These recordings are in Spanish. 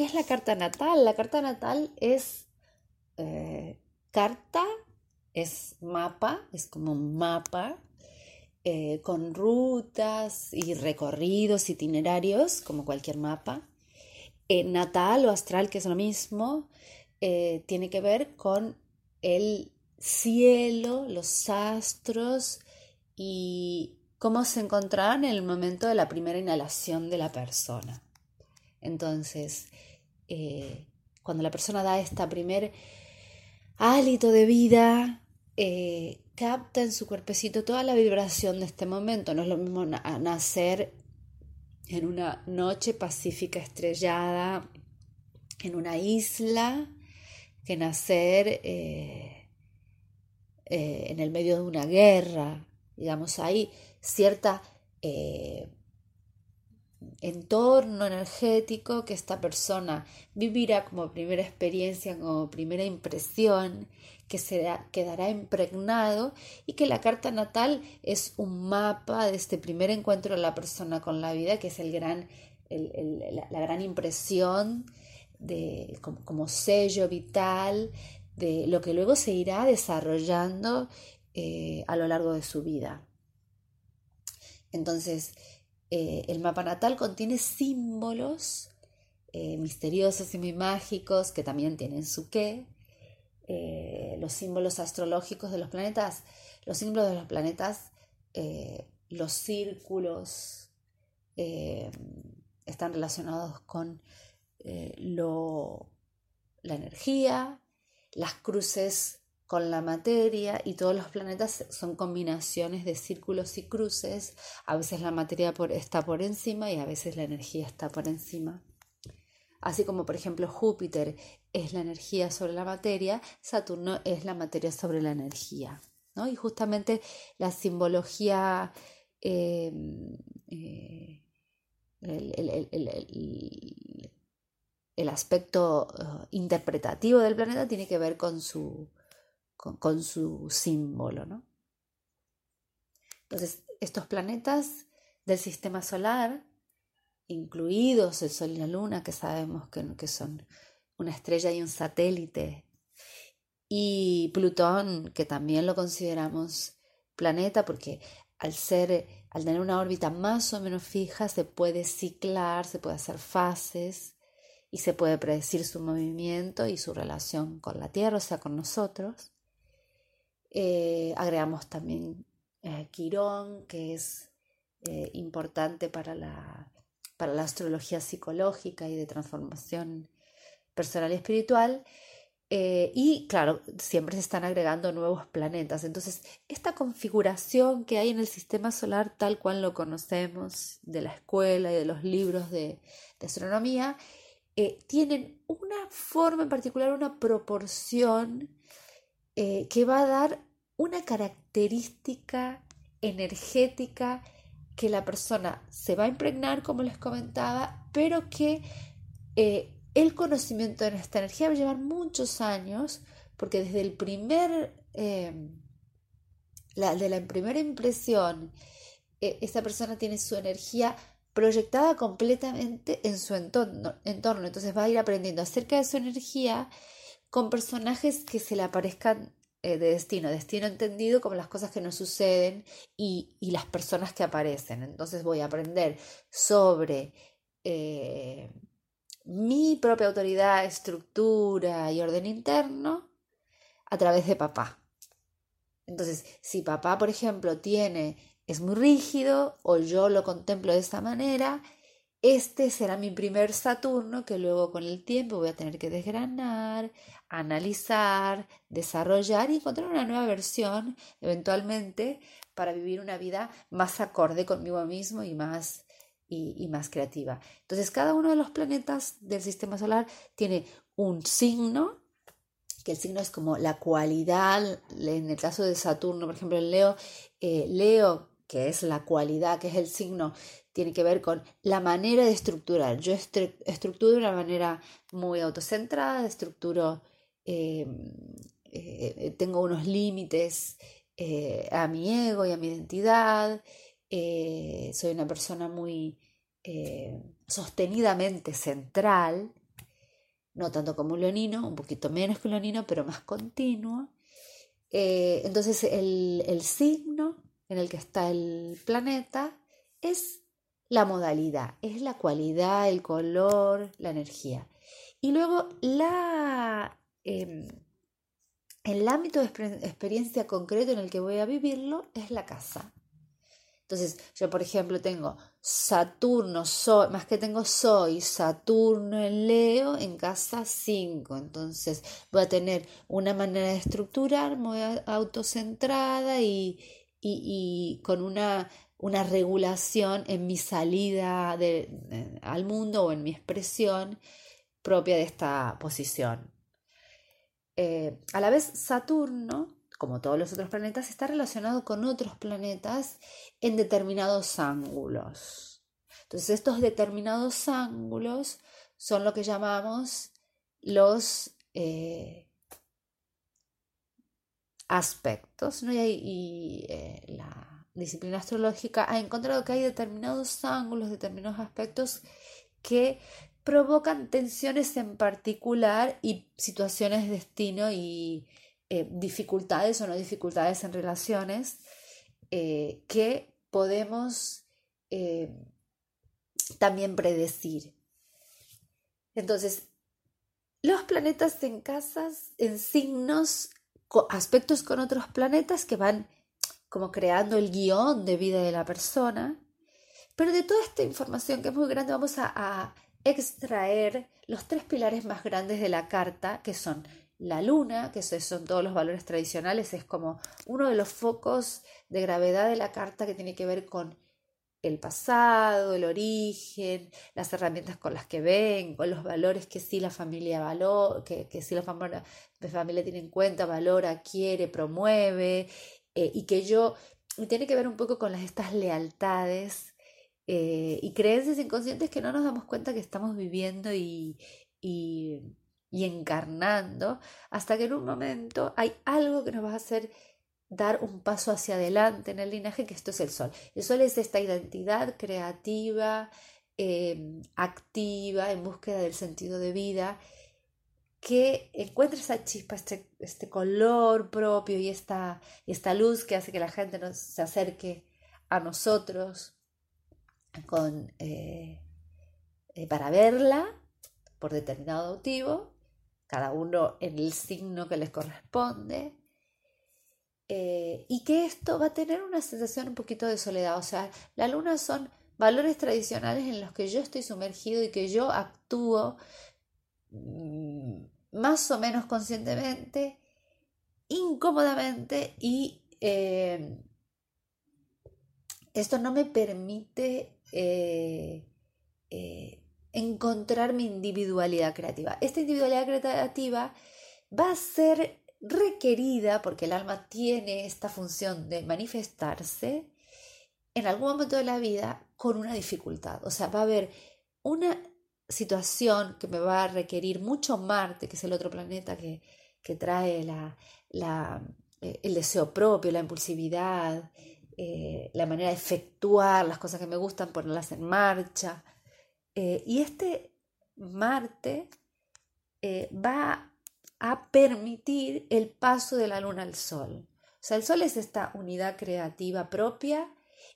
¿Qué es la carta natal? La carta natal es eh, carta, es mapa, es como un mapa eh, con rutas y recorridos, itinerarios, como cualquier mapa. Eh, natal o astral, que es lo mismo, tiene que ver con el cielo, los astros y cómo se encontraban en el momento de la primera inhalación de la persona. Entonces, eh, cuando la persona da este primer hálito de vida, eh, capta en su cuerpecito toda la vibración de este momento. No es lo mismo nacer en una noche pacífica estrellada en una isla que nacer eh, en el medio de una guerra. Digamos, hay cierta entorno energético que esta persona vivirá como primera experiencia, como primera impresión, que se quedará impregnado y que la carta natal es un mapa de este primer encuentro de la persona con la vida, que es el gran, la, gran impresión de, como, sello vital de lo que luego se irá desarrollando eh, a lo largo de su vida. Entonces, eh, el mapa natal contiene símbolos eh, misteriosos y muy mágicos que también tienen su qué. Eh, los símbolos astrológicos de los planetas, los símbolos de los planetas, los círculos están relacionados con lo, la energía, las cruces con la materia y todos los planetas son combinaciones de círculos y cruces. A veces la materia está por encima y a veces la energía está por encima. Así como por ejemplo Júpiter es la energía sobre la materia, Saturno es la materia sobre la energía. ¿no? Y justamente la simbología, em, eh, el, aspecto eh, interpretativo del planeta tiene que ver con su, con, su símbolo. ¿no? Entonces, estos planetas del sistema solar, incluidos el Sol y la Luna, que sabemos que, que son una estrella y un satélite, y Plutón, que también lo consideramos planeta, porque al ser, al tener una órbita más o menos fija, se puede ciclar, se puede hacer fases y se puede predecir su movimiento y su relación con la Tierra, o sea, con nosotros. Eh, agregamos también eh, Quirón, que es eh, importante para la, para la astrología psicológica y de transformación personal y espiritual. y claro, siempre se están agregando nuevos planetas. Entonces, esta configuración que hay en el sistema solar tal cual lo conocemos de la escuela y de los libros de, de astronomía, tienen una forma en particular, una proporción eh, que va a dar una característica energética que la persona se va a impregnar, como les comentaba, pero que eh, el conocimiento de esta energía va a llevar muchos años, porque desde el primer, em, la, de la primera impresión, eh, esta persona tiene su energía proyectada completamente en su entorno, entorno, entonces va a ir aprendiendo acerca de su energía con personajes que se le aparezcan eh, de destino, destino entendido como las cosas que nos suceden y, las personas que aparecen. Entonces voy a aprender sobre eh, mi propia autoridad, estructura y orden interno a través de papá. Entonces, si papá, por ejemplo, tiene, es muy rígido o yo lo contemplo de esta manera, este será mi primer Saturno que luego con el tiempo voy a tener que desgranar, analizar, desarrollar y encontrar una nueva versión eventualmente para vivir una vida más acorde conmigo mismo y más, y, más creativa. Entonces cada uno de los planetas del sistema solar tiene un signo que el signo es como la cualidad, en el caso de Saturno, por ejemplo, Leo, eh, Leo, que es la cualidad, que es el signo tiene que ver con la manera de estructurar. Yo estructuro de una manera muy autocentrada, estructuro, eh, eh, tengo unos límites eh, a mi ego y a mi identidad, soy una persona muy sostenidamente central no tanto como un leonino, un poquito menos que un leonino, pero más continuo. Eh, entonces el signo en el que está el planeta es la modalidad, es la cualidad, el color, la energía. Y luego la, em, el ámbito de experiencia concreto en el que voy a vivirlo es la casa. Entonces, yo por ejemplo tengo Saturno, soy, más que tengo soy, Saturno en Leo en casa 5. Entonces voy a tener una manera de estructurar muy autocentrada y, y, con una, una, regulación en mi salida al mundo o en mi expresión propia de esta posición. Eh, a la vez, Saturno, como todos los otros planetas, está relacionado con otros planetas en determinados ángulos. Entonces, estos determinados ángulos son lo que llamamos los eh, aspectos, y, eh, la disciplina astrológica ha encontrado que hay determinados ángulos, determinados aspectos que provocan tensiones en particular y situaciones de destino y eh, dificultades o no dificultades en relaciones eh, que podemos también predecir. Entonces, los planetas en casas, en signos, aspectos con otros planetas que van como creando el guion de vida de la persona. Pero de toda esta información que es muy grande, vamos a extraer los tres pilares más grandes de la carta, que son la luna, que son todos los valores tradicionales, es como uno de los focos de gravedad de la carta que tiene que ver con el pasado, el origen, las herramientas con las que ven, con los valores que sí la familia valora, que, que sí la familia, familia tiene en cuenta, valora, quiere, promueve, eh, y que yo, tiene que ver un poco con las, estas lealtades eh, y creencias inconscientes que no nos damos cuenta que estamos viviendo y, y, encarnando, hasta que en un momento hay algo que nos va a hacer dar un paso hacia adelante en el linaje, que esto es el sol. El sol es esta identidad creativa, em, activa, en búsqueda del sentido de vida, que encuentra esa chispa, este, este color propio y esta, esta luz que hace que la gente nos, se acerque a nosotros con, eh, eh, para verla por determinado motivo, cada uno en el signo que les corresponde, eh, y que esto va a tener una sensación un poquito de soledad. O sea, la luna son valores tradicionales en los que yo estoy sumergido y que yo actúo mm, más o menos conscientemente, incómodamente y esto no me permite eh, eh, encontrar mi individualidad creativa. Esta individualidad creativa va a ser requerida, porque el alma tiene esta función de manifestarse, en algún momento de la vida con una dificultad. O sea, va a haber una situación que me va a requerir mucho Marte, que es el otro planeta que, trae la, eh, el deseo propio, la impulsividad, eh, la manera de efectuar las cosas que me gustan, ponerlas en marcha. Eh, y este Marte eh, va a permitir el paso de la luna al sol. O sea, el sol es esta unidad creativa propia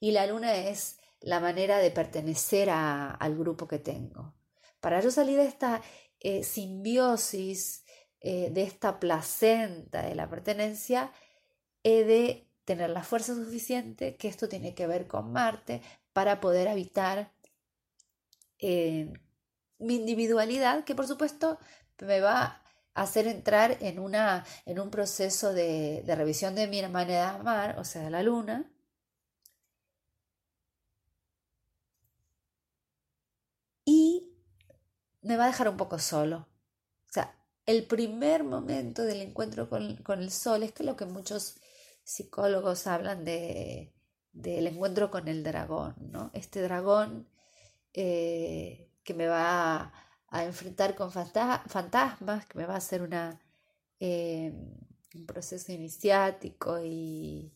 y la luna es la manera de pertenecer al grupo que tengo. Para yo salir de esta simbiosis, de esta placenta de la pertenencia, he de tener la fuerza suficiente, que esto tiene que ver con Marte, para poder habitar eh, mi individualidad, que por supuesto me va a hacer entrar en, una, en un proceso de, de revisión de mi manera de amar, o sea, de la luna, y me va a dejar un poco solo. O sea, el primer momento del encuentro con, con el sol es que lo que muchos psicólogos hablan de, del encuentro con el dragón, ¿no? Este dragón eh, que me va a, enfrentar con fantasmas, que me va a hacer eh, un proceso iniciático y,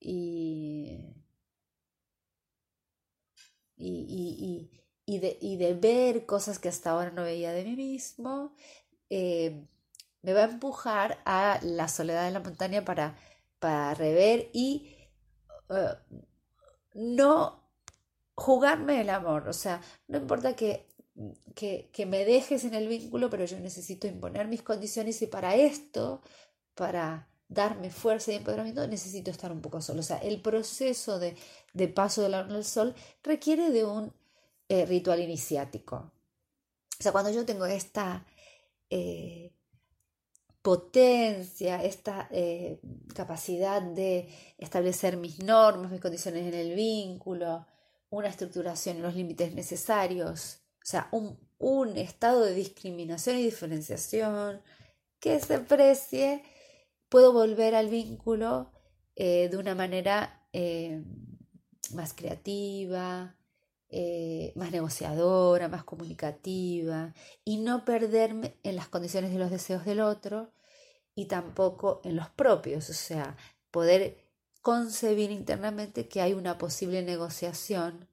y, y, y de, y de ver cosas que hasta ahora no veía de mí mismo, eh, me va a empujar a la soledad de la montaña para, para rever y eh, no jugarme el amor. O sea, no importa que, que, que, me dejes en el vínculo, pero yo necesito imponer mis condiciones y para esto, para darme fuerza y empoderamiento, necesito estar un poco solo. O sea, el proceso de, de paso de la al sol requiere de un eh, ritual iniciático. O sea, cuando yo tengo esta eh, potencia, esta eh, capacidad de establecer mis normas, mis condiciones en el vínculo, una estructuración los límites necesarios, o sea, un, un estado de discriminación y diferenciación que se precie, puedo volver al vínculo de una manera más creativa, eh, más negociadora, más comunicativa y no perderme en las condiciones de los deseos del otro y tampoco en los propios, o sea, poder concebir internamente que hay una posible negociación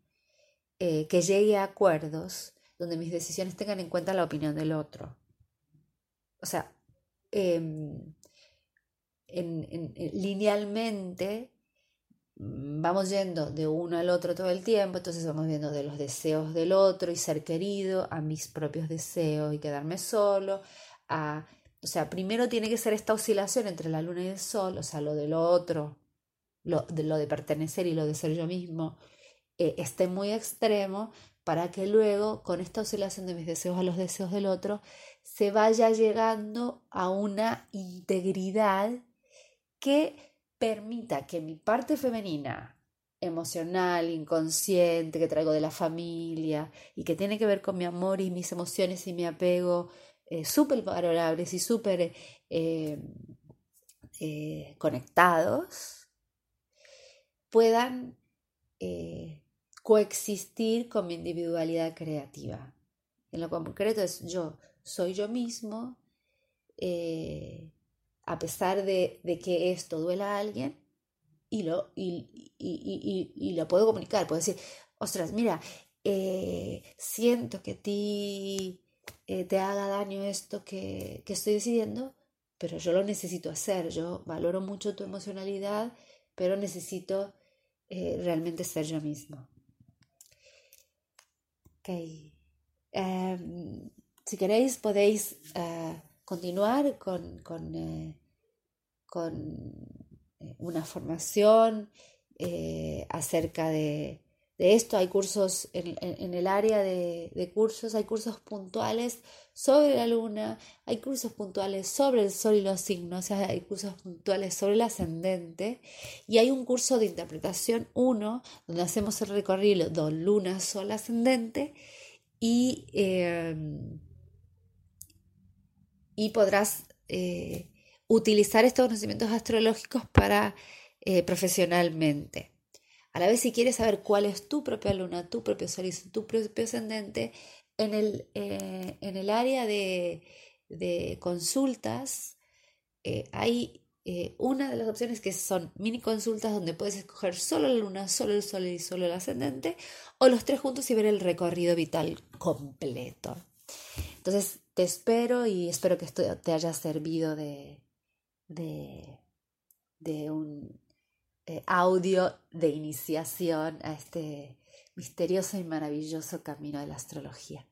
eh, que llegue a acuerdos donde mis decisiones tengan en cuenta la opinión del otro. O sea, em, linealmente Mm, vamos yendo de uno al otro todo el tiempo, entonces vamos viendo de los deseos del otro y ser querido a mis propios deseos y quedarme solo, a, o sea, primero tiene que ser esta oscilación entre la luna y el sol, o sea, lo del otro, lo de, lo de pertenecer y lo de ser yo mismo, eh, esté muy extremo para que luego con esta oscilación de mis deseos a los deseos del otro se vaya llegando a una integridad que permita que mi parte femenina, emocional, inconsciente, que traigo de la familia y que tiene que ver con mi amor y mis emociones y mi apego, eh, súper valorables y súper eh, eh, conectados, puedan coexistir con mi individualidad creativa. En lo concreto es yo, soy yo mismo, a pesar de, que esto duela a alguien, y lo, y, y, lo puedo comunicar, puedo decir, ostras, mira, eh, siento que a ti eh, te haga daño esto que, que estoy decidiendo, pero yo lo necesito hacer, yo valoro mucho tu emocionalidad, pero necesito eh, realmente ser yo mismo. Okay. Em, si queréis podéis continuar con, con, eh, eh, una formación eh, acerca de, esto. Hay cursos en, el área de, cursos, hay cursos puntuales sobre la luna, hay cursos puntuales sobre el sol y los signos, hay cursos puntuales sobre el ascendente y hay un curso de interpretación 1 donde hacemos el recorrido luna, sol, ascendente y y podrás eh, utilizar estos conocimientos astrológicos para eh, profesionalmente. A la vez, si quieres saber cuál es tu propia luna, tu propio sol y tu propio ascendente, en el, eh, en el área de, de consultas hay una de las opciones que son mini consultas donde puedes escoger solo la luna, solo el sol y solo el ascendente, o los tres juntos y ver el recorrido vital completo. Entonces, te espero y espero que esto te haya servido de, de, de un eh, audio de iniciación a este misterioso y maravilloso camino de la astrología.